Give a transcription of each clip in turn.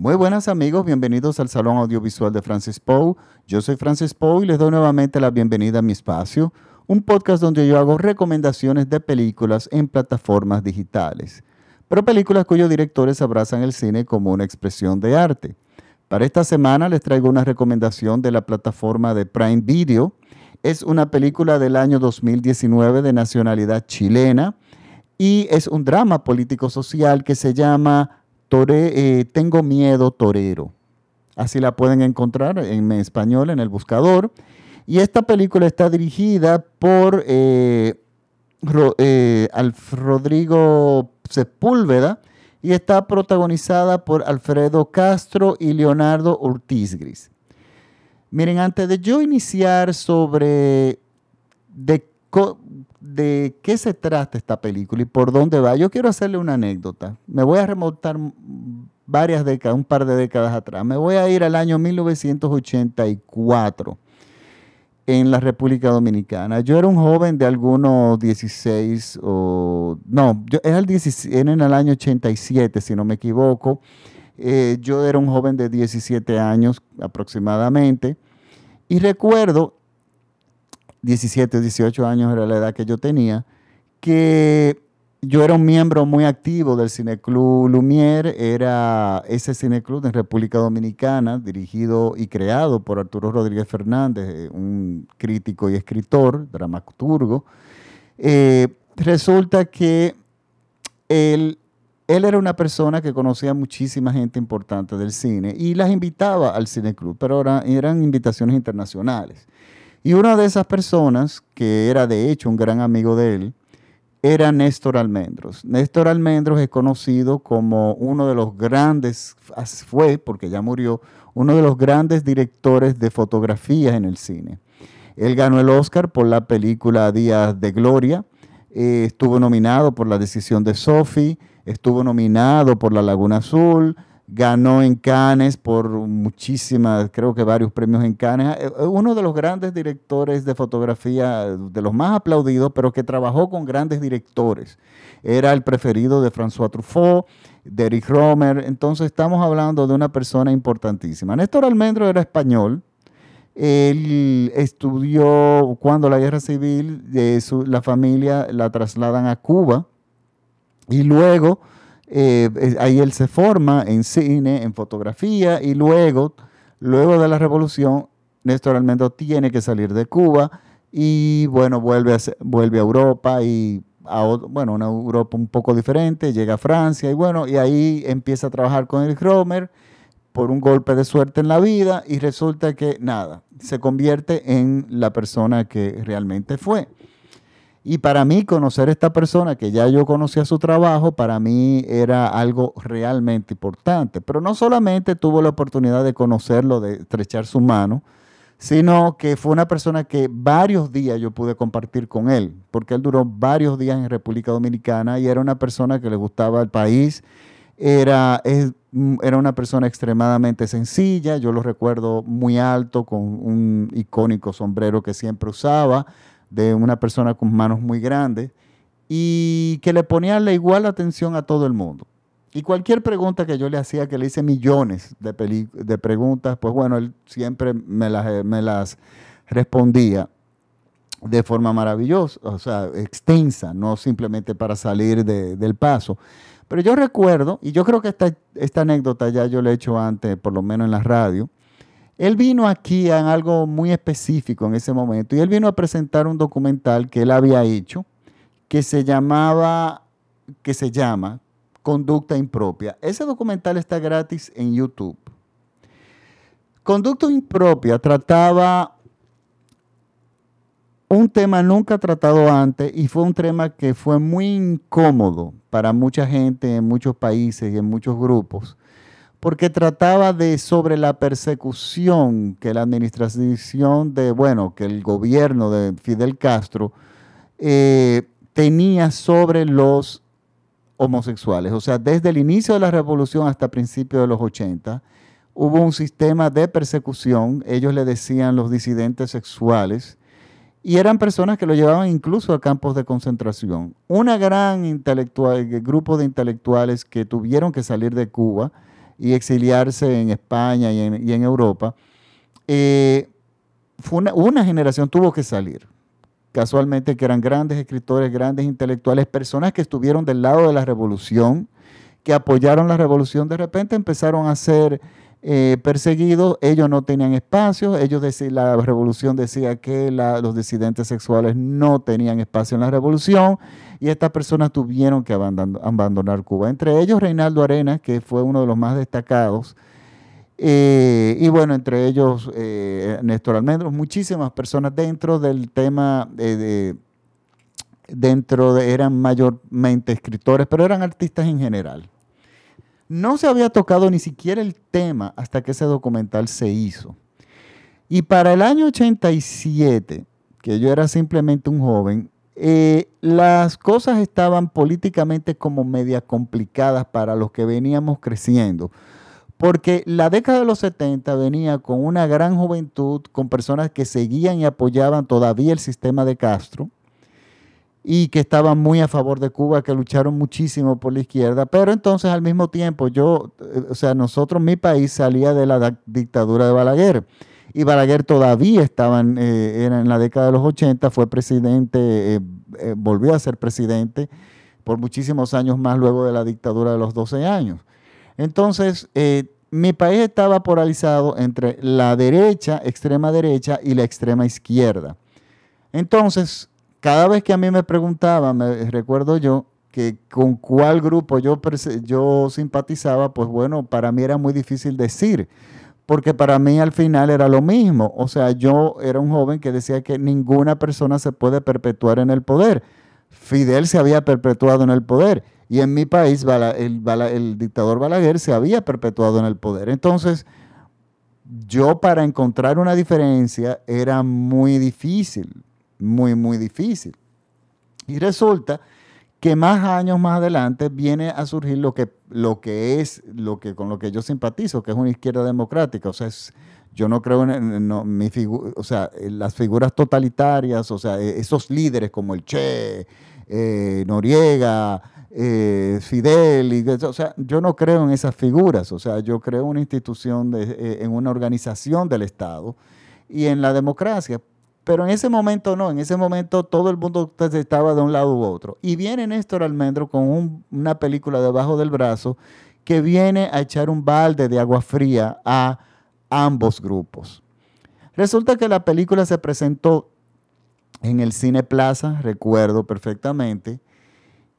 Muy buenas amigos, bienvenidos al Salón Audiovisual de Francis Poe. Yo soy Francis Poe y les doy nuevamente la bienvenida a mi espacio, un podcast donde yo hago recomendaciones de películas en plataformas digitales, pero películas cuyos directores abrazan el cine como una expresión de arte. Para esta semana les traigo una recomendación de la plataforma de Prime Video. Es una película del año 2019 de nacionalidad chilena y es un drama político-social que se llama eh, tengo miedo torero. Así la pueden encontrar en español en el buscador. Y esta película está dirigida por eh, eh, Rodrigo Sepúlveda y está protagonizada por Alfredo Castro y Leonardo Ortiz Gris. Miren, antes de yo iniciar sobre de de qué se trata esta película y por dónde va, yo quiero hacerle una anécdota. Me voy a remontar varias décadas, un par de décadas atrás. Me voy a ir al año 1984 en la República Dominicana. Yo era un joven de algunos 16 o... No, yo era, el en el año 87, si no me equivoco. Eh, yo era un joven de 17 años aproximadamente. Y recuerdo 17, 18 años era la edad que yo tenía, que yo era un miembro muy activo del Cineclub Lumière, era ese cineclub en República Dominicana, dirigido y creado por Arturo Rodríguez Fernández, eh, un crítico y escritor, dramaturgo. Eh, resulta que él, él era una persona que conocía muchísima gente importante del cine y las invitaba al Cineclub, pero eran invitaciones internacionales. Y una de esas personas, que era de hecho un gran amigo de él, era Néstor Almendros. Néstor Almendros es conocido como uno de los grandes, fue porque ya murió, uno de los grandes directores de fotografía en el cine. Él ganó el Oscar por la película Días de Gloria, eh, estuvo nominado por La Decisión de Sophie, estuvo nominado por La Laguna Azul, ganó en Cannes por muchísimas, creo que varios premios en Cannes. Eh, eh, uno de los grandes directores de fotografía, de los más aplaudidos, pero que trabajó con grandes directores. Era el preferido de François Truffaut, de Eric Romer. Entonces estamos hablando de una persona importantísima. Néstor Almendro era español. Él estudió cuando la guerra civil, de la familia la trasladan a Cuba y luego eh, ahí él se forma en cine, en fotografía y luego, luego de la revolución, Néstor Almendro tiene que salir de Cuba y bueno, vuelve a, vuelve a Europa y a bueno, una Europa un poco diferente, llega a Francia y bueno, y ahí empieza a trabajar con el Romer por un golpe de suerte en la vida y resulta que nada, se convierte en la persona que realmente fue. Y para mí conocer a esta persona, que ya yo conocía su trabajo, para mí era algo realmente importante. Pero no solamente tuvo la oportunidad de conocerlo, de estrechar su mano, sino que fue una persona que varios días yo pude compartir con él, porque él duró varios días en República Dominicana y era una persona que le gustaba el país, era, era una persona extremadamente sencilla, yo lo recuerdo muy alto, con un icónico sombrero que siempre usaba, de una persona con manos muy grandes y que le ponía la igual atención a todo el mundo. Y cualquier pregunta que yo le hacía, que le hice millones de, de preguntas, pues bueno, él siempre me las, me las respondía de forma maravillosa, o sea, extensa, no simplemente para salir del paso. Pero yo recuerdo, y yo creo que esta, esta anécdota ya yo la he hecho antes, por lo menos en la radio, él vino aquí en algo muy específico en ese momento y él vino a presentar un documental que él había hecho que se llamaba, que se llama Conducta Impropia. Ese documental está gratis en YouTube. Conducta Impropia trataba un tema nunca tratado antes y fue un tema que fue muy incómodo para mucha gente en muchos países y en muchos grupos porque trataba de sobre la persecución que la administración de, bueno, que el gobierno de Fidel Castro eh, tenía sobre los homosexuales. O sea, desde el inicio de la revolución hasta principios de los 80, hubo un sistema de persecución, ellos le decían los disidentes sexuales, y eran personas que lo llevaban incluso a campos de concentración. Una gran intelectual, grupo de intelectuales que tuvieron que salir de Cuba, y exiliarse en España y en, Europa, eh, fue una, generación tuvo que salir. Casualmente que eran grandes escritores, grandes intelectuales, personas que estuvieron del lado de la revolución, que apoyaron la revolución, de repente empezaron a ser eh, perseguidos, ellos no tenían espacio, ellos la revolución decía que los disidentes sexuales no tenían espacio en la revolución y estas personas tuvieron que abandonar, Cuba. Entre ellos Reinaldo Arenas, que fue uno de los más destacados, eh, y bueno, entre ellos eh, Néstor Almendros, muchísimas personas dentro del tema de, dentro de, eran mayormente escritores, pero eran artistas en general. No se había tocado ni siquiera el tema hasta que ese documental se hizo. Y para el año 87, que yo era simplemente un joven, eh, las cosas estaban políticamente como media complicadas para los que veníamos creciendo. Porque la década de los 70 venía con una gran juventud, con personas que seguían y apoyaban todavía el sistema de Castro y que estaban muy a favor de Cuba, que lucharon muchísimo por la izquierda, pero entonces al mismo tiempo yo, eh, o sea, nosotros, mi país salía de la dictadura de Balaguer y Balaguer todavía estaba en, eh, en la década de los 80, fue presidente, eh, volvió a ser presidente por muchísimos años más luego de la dictadura de los 12 años. Entonces, mi país estaba polarizado entre la derecha, extrema derecha y la extrema izquierda. Entonces, cada vez que a mí me preguntaban, me recuerdo yo, que con cuál grupo yo, yo simpatizaba, pues bueno, para mí era muy difícil decir, porque para mí al final era lo mismo. O sea, yo era un joven que decía que ninguna persona se puede perpetuar en el poder. Fidel se había perpetuado en el poder y en mi país el, el dictador Balaguer se había perpetuado en el poder. Entonces, yo para encontrar una diferencia era muy difícil muy, muy difícil. Y resulta que más años más adelante viene a surgir lo que, lo que es, lo que, con lo que yo simpatizo, que es una izquierda democrática. O sea, yo no creo en, mi o sea, las figuras totalitarias, o sea, e, esos líderes como el Che, eh, Noriega, eh, Fidel, o sea, yo no creo en esas figuras, o sea, yo creo en una institución, eh, en una organización del Estado y en la democracia, pero en ese momento no, en ese momento todo el mundo estaba de un lado u otro. Y viene Néstor Almendro con una película debajo del brazo que viene a echar un balde de agua fría a ambos grupos. Resulta que la película se presentó en el Cine Plaza, recuerdo perfectamente,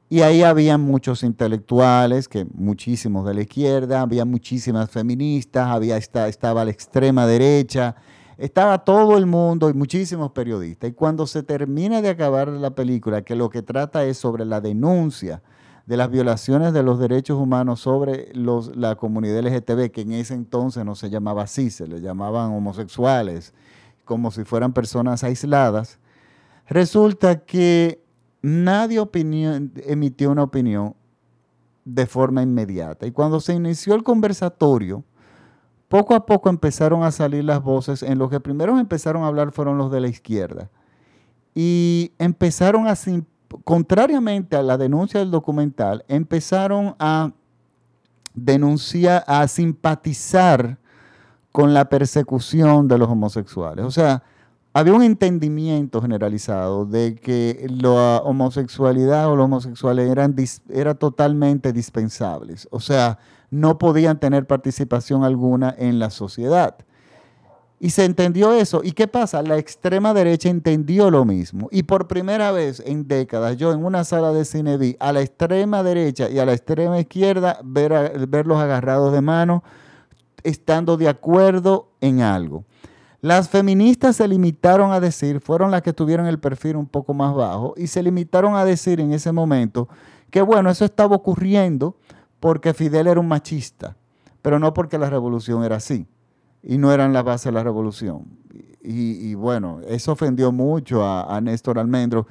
y ahí había muchos intelectuales, que muchísimos de la izquierda, había muchísimas feministas, había estaba la extrema derecha, estaba todo el mundo y muchísimos periodistas. Y cuando se termina de acabar la película, que lo que trata es sobre la denuncia de las violaciones de los derechos humanos sobre los, la comunidad LGTB, que en ese entonces no se llamaba así, se le llamaban homosexuales, como si fueran personas aisladas, resulta que nadie emitió una opinión de forma inmediata. Y cuando se inició el conversatorio, poco a poco empezaron a salir las voces. En los que primero empezaron a hablar fueron los de la izquierda. Y empezaron a, contrariamente a la denuncia del documental, empezaron a denunciar, a simpatizar con la persecución de los homosexuales. O sea, había un entendimiento generalizado de que la homosexualidad o los homosexuales eran, eran totalmente dispensables. O sea, no podían tener participación alguna en la sociedad. Y se entendió eso. ¿Y qué pasa? La extrema derecha entendió lo mismo. Y por primera vez en décadas, yo en una sala de cine vi a la extrema derecha y a la extrema izquierda ver verlos agarrados de mano, estando de acuerdo en algo. Las feministas se limitaron a decir, fueron las que tuvieron el perfil un poco más bajo, y se limitaron a decir en ese momento que bueno, eso estaba ocurriendo porque Fidel era un machista, pero no porque la revolución era así y no eran la base de la revolución. Y, bueno, eso ofendió mucho a, Néstor Almendro,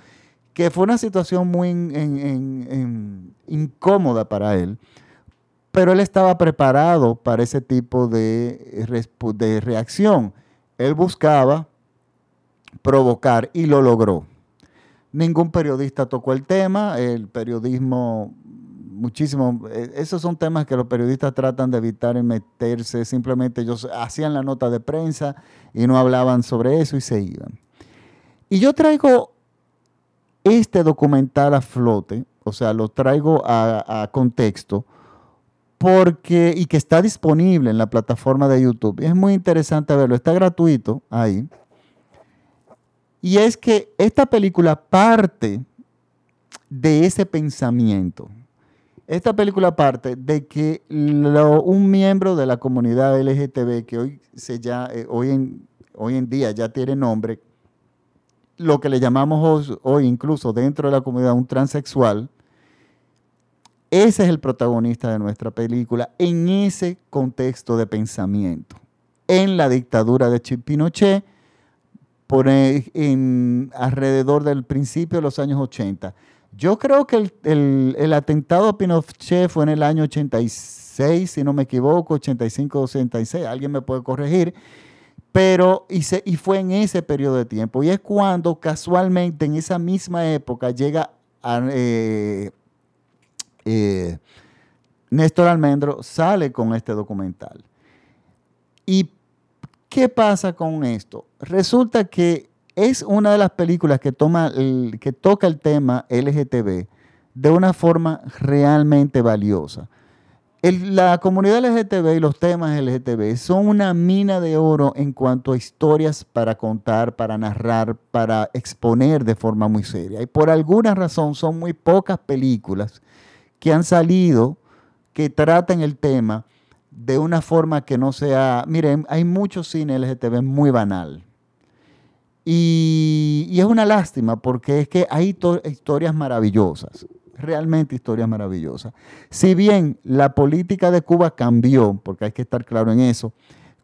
que fue una situación muy incómoda para él, pero él estaba preparado para ese tipo de, de reacción. Él buscaba provocar y lo logró. Ningún periodista tocó el tema, el periodismo muchísimo. Eh, esos son temas que los periodistas tratan de evitar y meterse. Simplemente ellos hacían la nota de prensa y no hablaban sobre eso y se iban. Y yo traigo este documental a flote, o sea, lo traigo a, contexto, porque, y que está disponible en la plataforma de YouTube. Es muy interesante verlo, está gratuito ahí. Y es que esta película parte de ese pensamiento. Esta película parte de que un miembro de la comunidad LGTB, que hoy, se ya, eh, hoy, en, hoy en día ya tiene nombre, lo que le llamamos hoy, incluso dentro de la comunidad un transexual, ese es el protagonista de nuestra película en ese contexto de pensamiento. En la dictadura de Pinochet, por en, alrededor del principio de los años 80. Yo creo que el, atentado a Pinochet fue en el año 86, si no me equivoco, 85 86, alguien me puede corregir, pero y, y fue en ese periodo de tiempo. Y es cuando casualmente en esa misma época llega eh, eh, Néstor Almendro, sale con este documental. ¿Y qué pasa con esto? Resulta que es una de las películas que, toma que toca el tema LGTB de una forma realmente valiosa. la comunidad LGTB y los temas LGTB son una mina de oro en cuanto a historias para contar, para narrar, para exponer de forma muy seria. Y por alguna razón son muy pocas películas que han salido que tratan el tema de una forma que no sea... Miren, hay mucho cine LGTB muy banal y, es una lástima porque es que hay historias maravillosas, realmente historias maravillosas. Si bien la política de Cuba cambió, porque hay que estar claro en eso,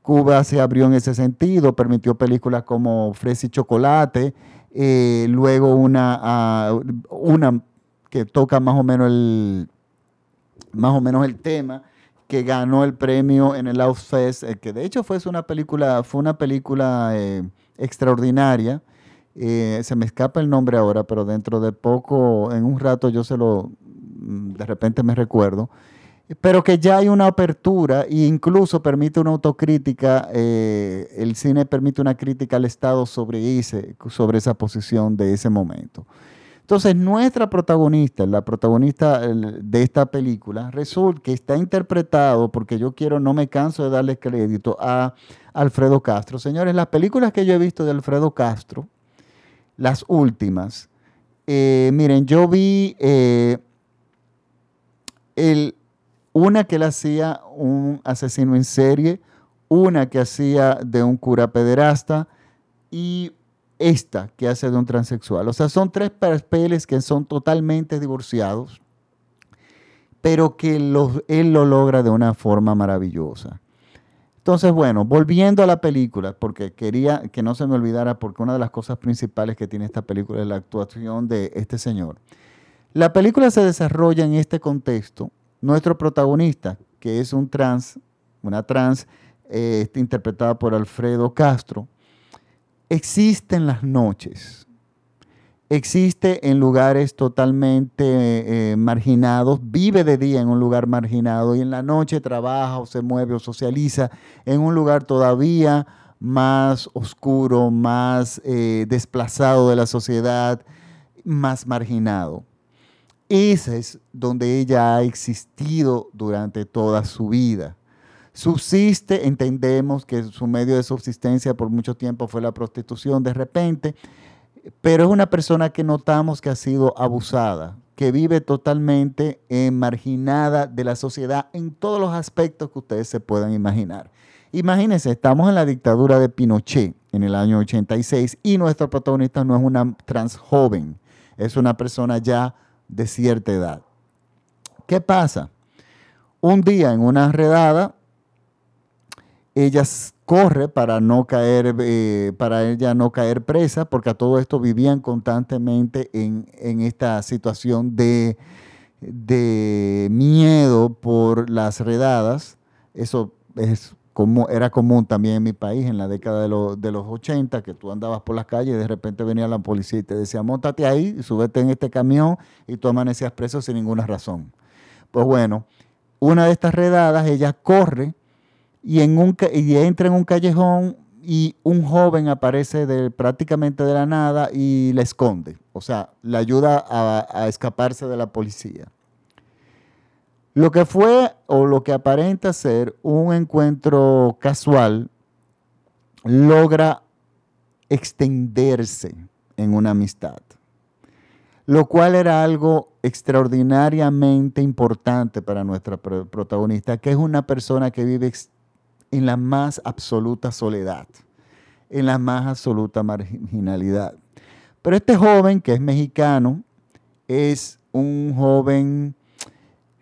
Cuba se abrió en ese sentido, permitió películas como Fresa y Chocolate, eh, luego una, ah, una que toca más o menos el, más o menos el tema, que ganó el premio en el Outfest, eh, que de hecho fue una película, fue una película eh, extraordinaria. Eh, se me escapa el nombre ahora, pero dentro de poco, en un rato yo se lo, mm, de repente me recuerdo, pero que ya hay una apertura e incluso permite una autocrítica, eh, el cine permite una crítica al Estado sobre, ese, sobre esa posición de ese momento. Entonces, nuestra protagonista, la protagonista de esta película, resulta que está interpretado, porque yo quiero, no me canso de darle crédito a Alfredo Castro. Señores, las películas que yo he visto de Alfredo Castro, las últimas, eh, miren, yo vi eh, una que él hacía un asesino en serie, una que hacía de un cura pederasta y esta que hace de un transexual. O sea, son tres papeles que son totalmente divorciados, pero que él lo logra de una forma maravillosa. Entonces, bueno, volviendo a la película, porque quería que no se me olvidara, porque una de las cosas principales que tiene esta película es la actuación de este señor. La película se desarrolla en este contexto. Nuestro protagonista, que es un trans, una trans, eh, interpretada por Alfredo Castro, existe en las noches, existe en lugares totalmente eh, marginados, vive de día en un lugar marginado y en la noche trabaja o se mueve o socializa en un lugar todavía más oscuro, más eh, desplazado de la sociedad, más marginado. Ese es donde ella ha existido durante toda su vida. Subsiste, entendemos que su medio de subsistencia por mucho tiempo fue la prostitución de repente, pero es una persona que notamos que ha sido abusada, que vive totalmente marginada de la sociedad en todos los aspectos que ustedes se puedan imaginar. Imagínense, estamos en la dictadura de Pinochet en el año 86 y nuestro protagonista no es una trans joven, es una persona ya de cierta edad. ¿Qué pasa? Un día en una redada, ella corre para no caer, eh, para ella no caer presa, porque a todo esto vivían constantemente en, esta situación de, de, miedo por las redadas. Eso es como, era común también en mi país en la década de, de, los 80, que tú andabas por las calles y de repente venía la policía y te decía, montate ahí, súbete en este camión y tú amanecías preso sin ninguna razón. Pues bueno, una de estas redadas, ella corre y, entra en un callejón y un joven aparece prácticamente de la nada y la esconde. O sea, le ayuda a, escaparse de la policía. Lo que fue o lo que aparenta ser un encuentro casual logra extenderse en una amistad, lo cual era algo extraordinariamente importante para nuestra protagonista, que es una persona que vive en la más absoluta soledad, en la más absoluta marginalidad. Pero este joven, que es mexicano, es un joven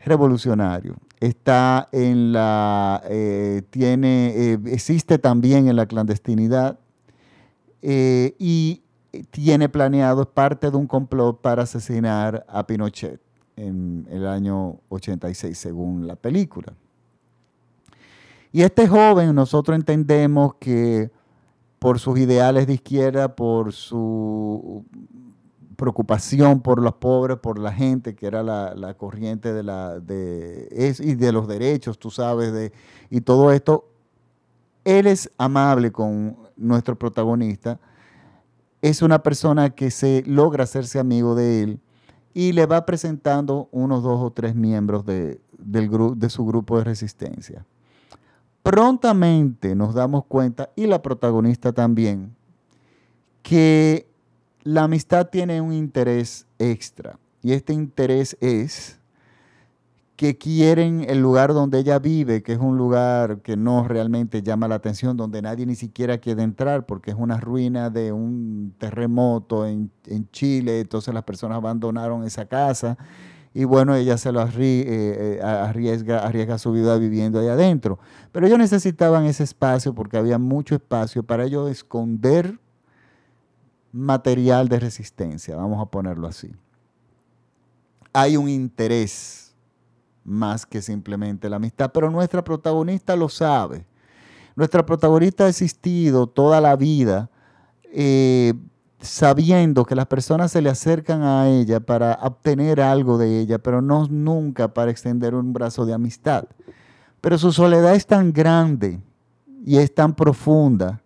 revolucionario. Está en la, eh, tiene, eh, existe también en la clandestinidad eh, y tiene planeado, es parte de un complot para asesinar a Pinochet en el año 86, según la película. Y este joven, nosotros entendemos que por sus ideales de izquierda, por su preocupación por los pobres, por la gente, que era la, corriente de la de y de los derechos, tú sabes, de, y todo esto, él es amable con nuestro protagonista, es una persona que se logra hacerse amigo de él y le va presentando unos dos o tres miembros de, del de su grupo de resistencia prontamente nos damos cuenta, y la protagonista también, que la amistad tiene un interés extra. Y este interés es que quieren el lugar donde ella vive, que es un lugar que no realmente llama la atención, donde nadie ni siquiera quiere entrar, porque es una ruina de un terremoto en, en Chile, entonces las personas abandonaron esa casa y bueno, ella se lo eh, eh, arriesga, arriesga su vida viviendo ahí adentro. Pero ellos necesitaban ese espacio porque había mucho espacio para ellos esconder material de resistencia, vamos a ponerlo así. Hay un interés más que simplemente la amistad, pero nuestra protagonista lo sabe. Nuestra protagonista ha existido toda la vida eh, sabiendo que las personas se le acercan a ella para obtener algo de ella, pero no nunca para extender un brazo de amistad. Pero su soledad es tan grande y es tan profunda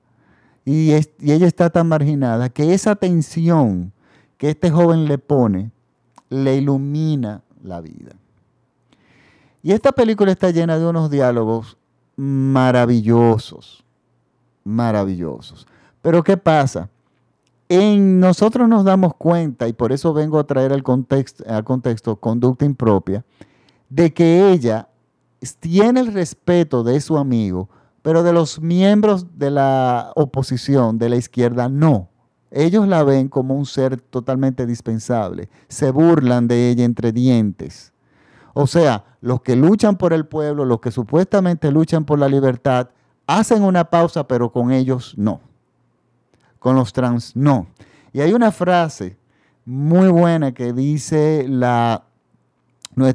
y, ella está tan marginada que esa tensión que este joven le pone le ilumina la vida. Y esta película está llena de unos diálogos maravillosos, maravillosos. Pero ¿qué pasa? En nosotros nos damos cuenta, y por eso vengo a traer al contexto, al contexto conducta impropia, de que ella tiene el respeto de su amigo, pero de los miembros de la oposición, de la izquierda, no. Ellos la ven como un ser totalmente dispensable. Se burlan de ella entre dientes. O sea, los que luchan por el pueblo, los que supuestamente luchan por la libertad, hacen una pausa, pero con ellos no con los trans no. Y hay una frase muy buena que dice la,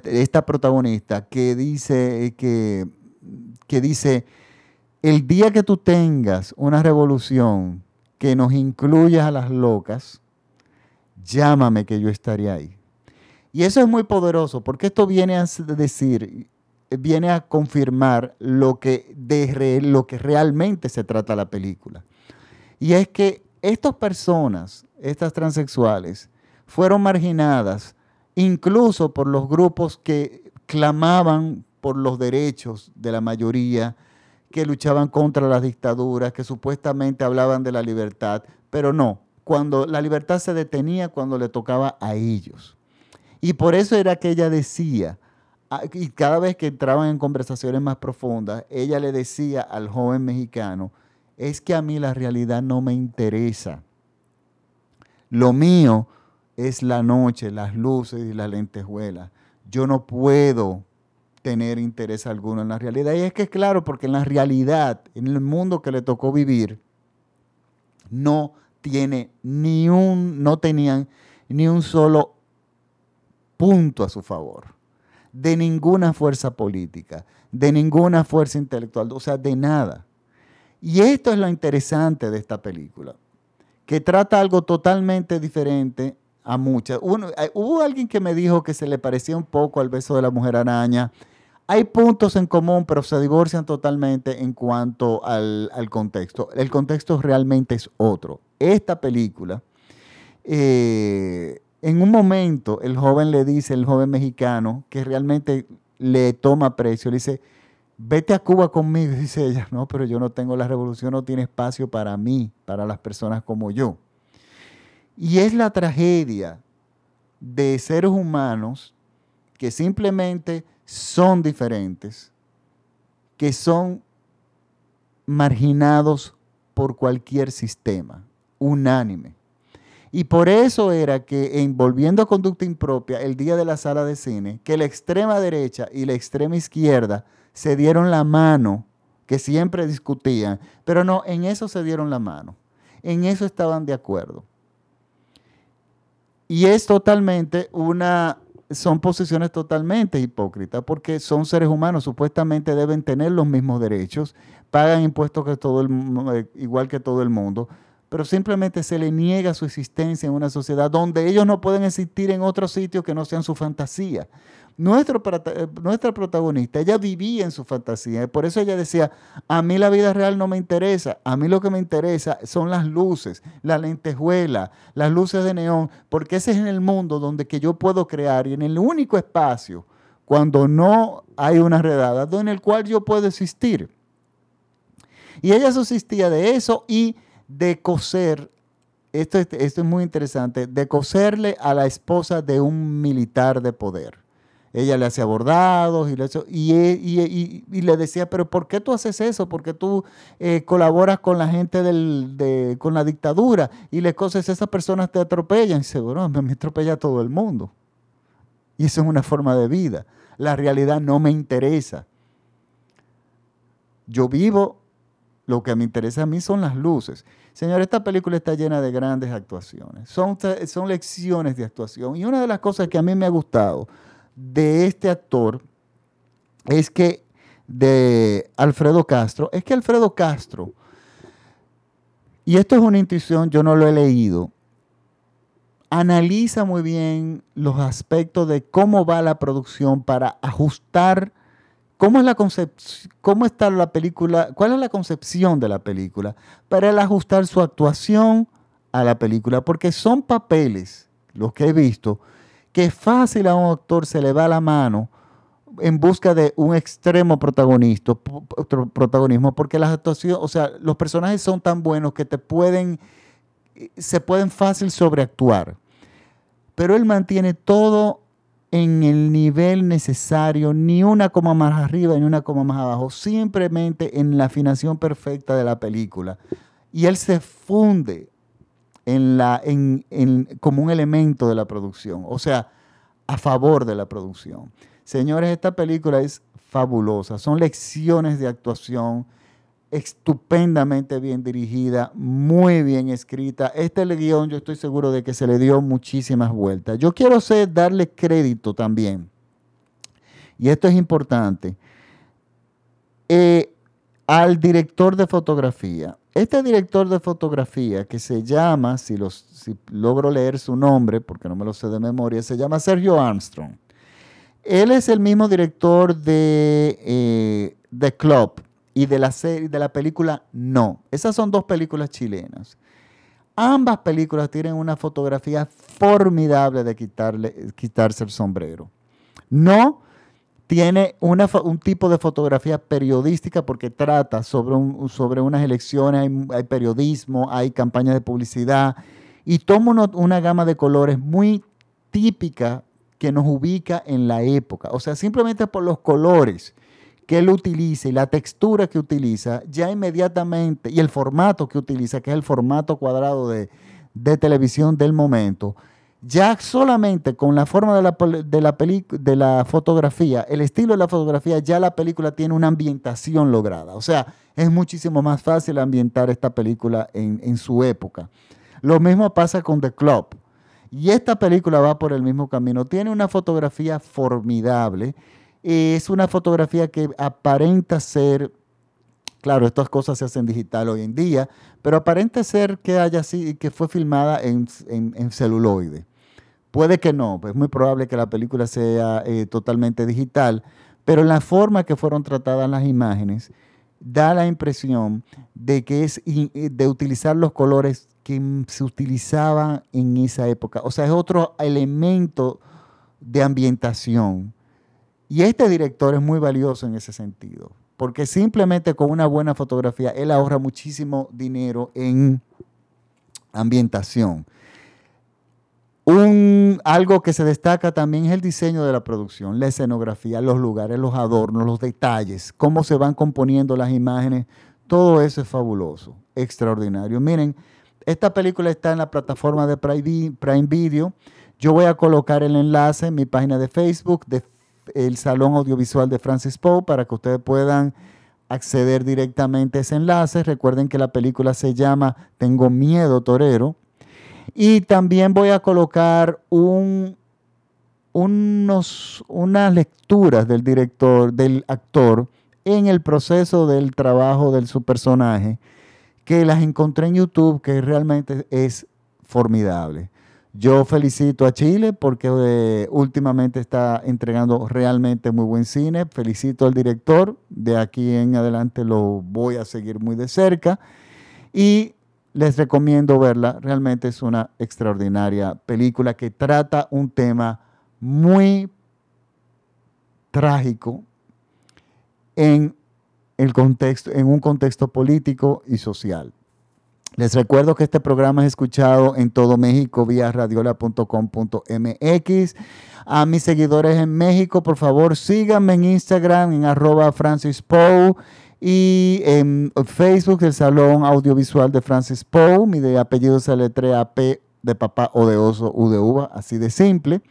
esta protagonista, que dice que, que dice, el día que tú tengas una revolución que nos incluya a las locas, llámame que yo estaré ahí. Y eso es muy poderoso porque esto viene a decir, viene a confirmar lo que, de lo que realmente se trata la película. Y es que estas personas, estas transexuales, fueron marginadas incluso por los grupos que clamaban por los derechos de la mayoría, que luchaban contra las dictaduras, que supuestamente hablaban de la libertad, pero no, cuando la libertad se detenía cuando le tocaba a ellos. Y por eso era que ella decía, ah, y cada vez que entraban en conversaciones más profundas, ella le decía al joven mexicano, es que a mí la realidad no me interesa. Lo mío es la noche, las luces y las lentejuelas. Yo no puedo tener interés alguno en la realidad. Y es que es claro, porque en la realidad, en el mundo que le tocó vivir, no tiene ni un, no tenían ni un solo punto a su favor. De ninguna fuerza política, de ninguna fuerza intelectual, o sea, de nada. Y esto es lo interesante de esta película, que trata algo totalmente diferente a muchas. Eh, hubo alguien que me dijo que se le parecía un poco al beso de la mujer araña. Hay puntos en común, pero se divorcian totalmente en cuanto al, contexto. El contexto realmente es otro. Esta película, eh, en un momento, el joven le dice, el joven mexicano, que realmente le toma precio, le dice, vete a Cuba conmigo, dice ella, no, pero yo no tengo la revolución, no tiene espacio para mí, para las personas como yo. Y es la tragedia de seres humanos que simplemente son diferentes, que son marginados por cualquier sistema, unánime. Y por eso era que, en Volviendo a Conducta Impropia, el día de la sala de cine, que la extrema derecha y la extrema izquierda se dieron la mano, que siempre discutían, pero no, en eso se dieron la mano, en eso estaban de acuerdo. Y es totalmente una, son posiciones totalmente hipócritas, porque son seres humanos, supuestamente deben tener los mismos derechos, pagan impuestos que todo el, eh, igual que todo el mundo, pero simplemente se le niega su existencia en una sociedad donde ellos no pueden existir en otro sitio que no sean su fantasía. Nuestro, eh, nuestra protagonista, ella vivía en su fantasía, por eso ella decía, a mí la vida real no me interesa, a mí lo que me interesa son las luces, la lentejuela, las luces de neón, porque ese es en el mundo donde que yo puedo crear y en el único espacio, cuando no hay una redada, en el cual yo puedo existir. Y ella subsistía de eso y de coser esto, esto, es muy interesante, de coserle a la esposa de un militar de poder ella le hacía bordados y le, y, le decía, pero ¿por qué tú haces eso? Porque tú eh, colaboras con la gente del, con la dictadura y le cosas, esas personas te atropellan. Y dice, bueno, me atropella todo el mundo. Y eso es una forma de vida. La realidad no me interesa. Yo vivo, lo que me interesa a mí son las luces. Señor, esta película está llena de grandes actuaciones. Son, son lecciones de actuación. Y una de las cosas que a mí me ha gustado de este actor es que, de Alfredo Castro, es que Alfredo Castro, y esto es una intuición, yo no lo he leído, analiza muy bien los aspectos de cómo va la producción para ajustar cómo es la cómo está la película, cuál es la concepción de la película para él ajustar su actuación a la película, porque son papeles, los que he visto, que fácil a un actor se le va la mano en busca de un extremo protagonismo, porque las actuaciones, o sea, los personajes son tan buenos que te pueden, se pueden fácil sobreactuar. Pero él mantiene todo en el nivel necesario, ni una coma más arriba ni una coma más abajo, simplemente en la afinación perfecta de la película. Y él se funde en la, en, como un elemento de la producción, o sea, a favor de la producción. Señores, esta película es fabulosa, son lecciones de actuación estupendamente bien dirigida, muy bien escrita. Este guion yo estoy seguro de que se le dio muchísimas vueltas. Yo quiero ser, darle crédito también, y esto es importante, eh, al director de fotografía. Este director de fotografía que se llama, si, logro leer su nombre, porque no me lo sé de memoria, se llama Sergio Armstrong. Él es el mismo director de eh, The Club y de la, serie, de la película No. Esas son dos películas chilenas. Ambas películas tienen una fotografía formidable de quitarle, quitarse el sombrero. No tiene un tipo de fotografía periodística porque trata sobre, sobre unas elecciones, hay, periodismo, hay campañas de publicidad y toma una gama de colores muy típica que nos ubica en la época. O sea, simplemente por los colores que él utiliza y la textura que utiliza, ya inmediatamente, y el formato que utiliza, que es el formato cuadrado de, de televisión del momento, ya solamente con la forma de la, de, la de la fotografía, el estilo de la fotografía, ya la película tiene una ambientación lograda. O sea, es muchísimo más fácil ambientar esta película en, en su época. Lo mismo pasa con The Club. Y esta película va por el mismo camino. Tiene una fotografía formidable. Es una fotografía que aparenta ser Claro, estas cosas se hacen digital hoy en día, pero aparenta ser que haya que fue filmada en, en celuloide. Puede que no, es muy probable que la película sea eh, totalmente digital, pero la forma que fueron tratadas las imágenes da la impresión de que es eh, de utilizar los colores que se utilizaban en esa época. O sea, es otro elemento de ambientación. Y este director es muy valioso en ese sentido, porque simplemente con una buena fotografía él ahorra muchísimo dinero en ambientación. Un, algo que se destaca también es el diseño de la producción, la escenografía, los lugares, los adornos, los detalles, cómo se van componiendo las imágenes. Todo eso es fabuloso, extraordinario. Miren, esta película está en la plataforma de Prime Video. Yo voy a colocar el enlace en mi página de Facebook del Salón Audiovisual de Francis Poe para que ustedes puedan acceder directamente a ese enlace. Recuerden que la película se llama Tengo Miedo Torero. Y también voy a colocar un, unos, unas lecturas del director, del actor, en el proceso del trabajo de su personaje, que las encontré en YouTube, que realmente es formidable. Yo felicito a Chile porque eh, últimamente está entregando realmente muy buen cine. Felicito al director. De aquí en adelante lo voy a seguir muy de cerca. Y les recomiendo verla. Realmente es una extraordinaria película que trata un tema muy trágico en, el contexto, en un contexto político y social. Les recuerdo que este programa es escuchado en todo México vía radiola.com.mx. A mis seguidores en México, por favor, síganme en Instagram en arroba Francis Poe y en Facebook, el Salón Audiovisual de Francis Poe. Mi de apellido se letrea P de papá o de oso, U de uva, así de simple.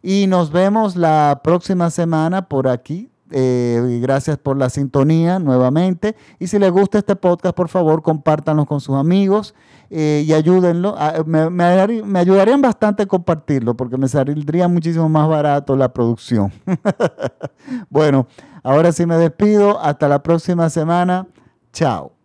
Y nos vemos la próxima semana por aquí. Eh, gracias por la sintonía nuevamente. Y si les gusta este podcast, por favor, compártanlo con sus amigos eh, y ayúdenlo. Ah, me, me, ayudarían bastante compartirlo porque me saldría muchísimo más barato la producción. bueno. Ahora sí me despido. Hasta la próxima semana. Chao.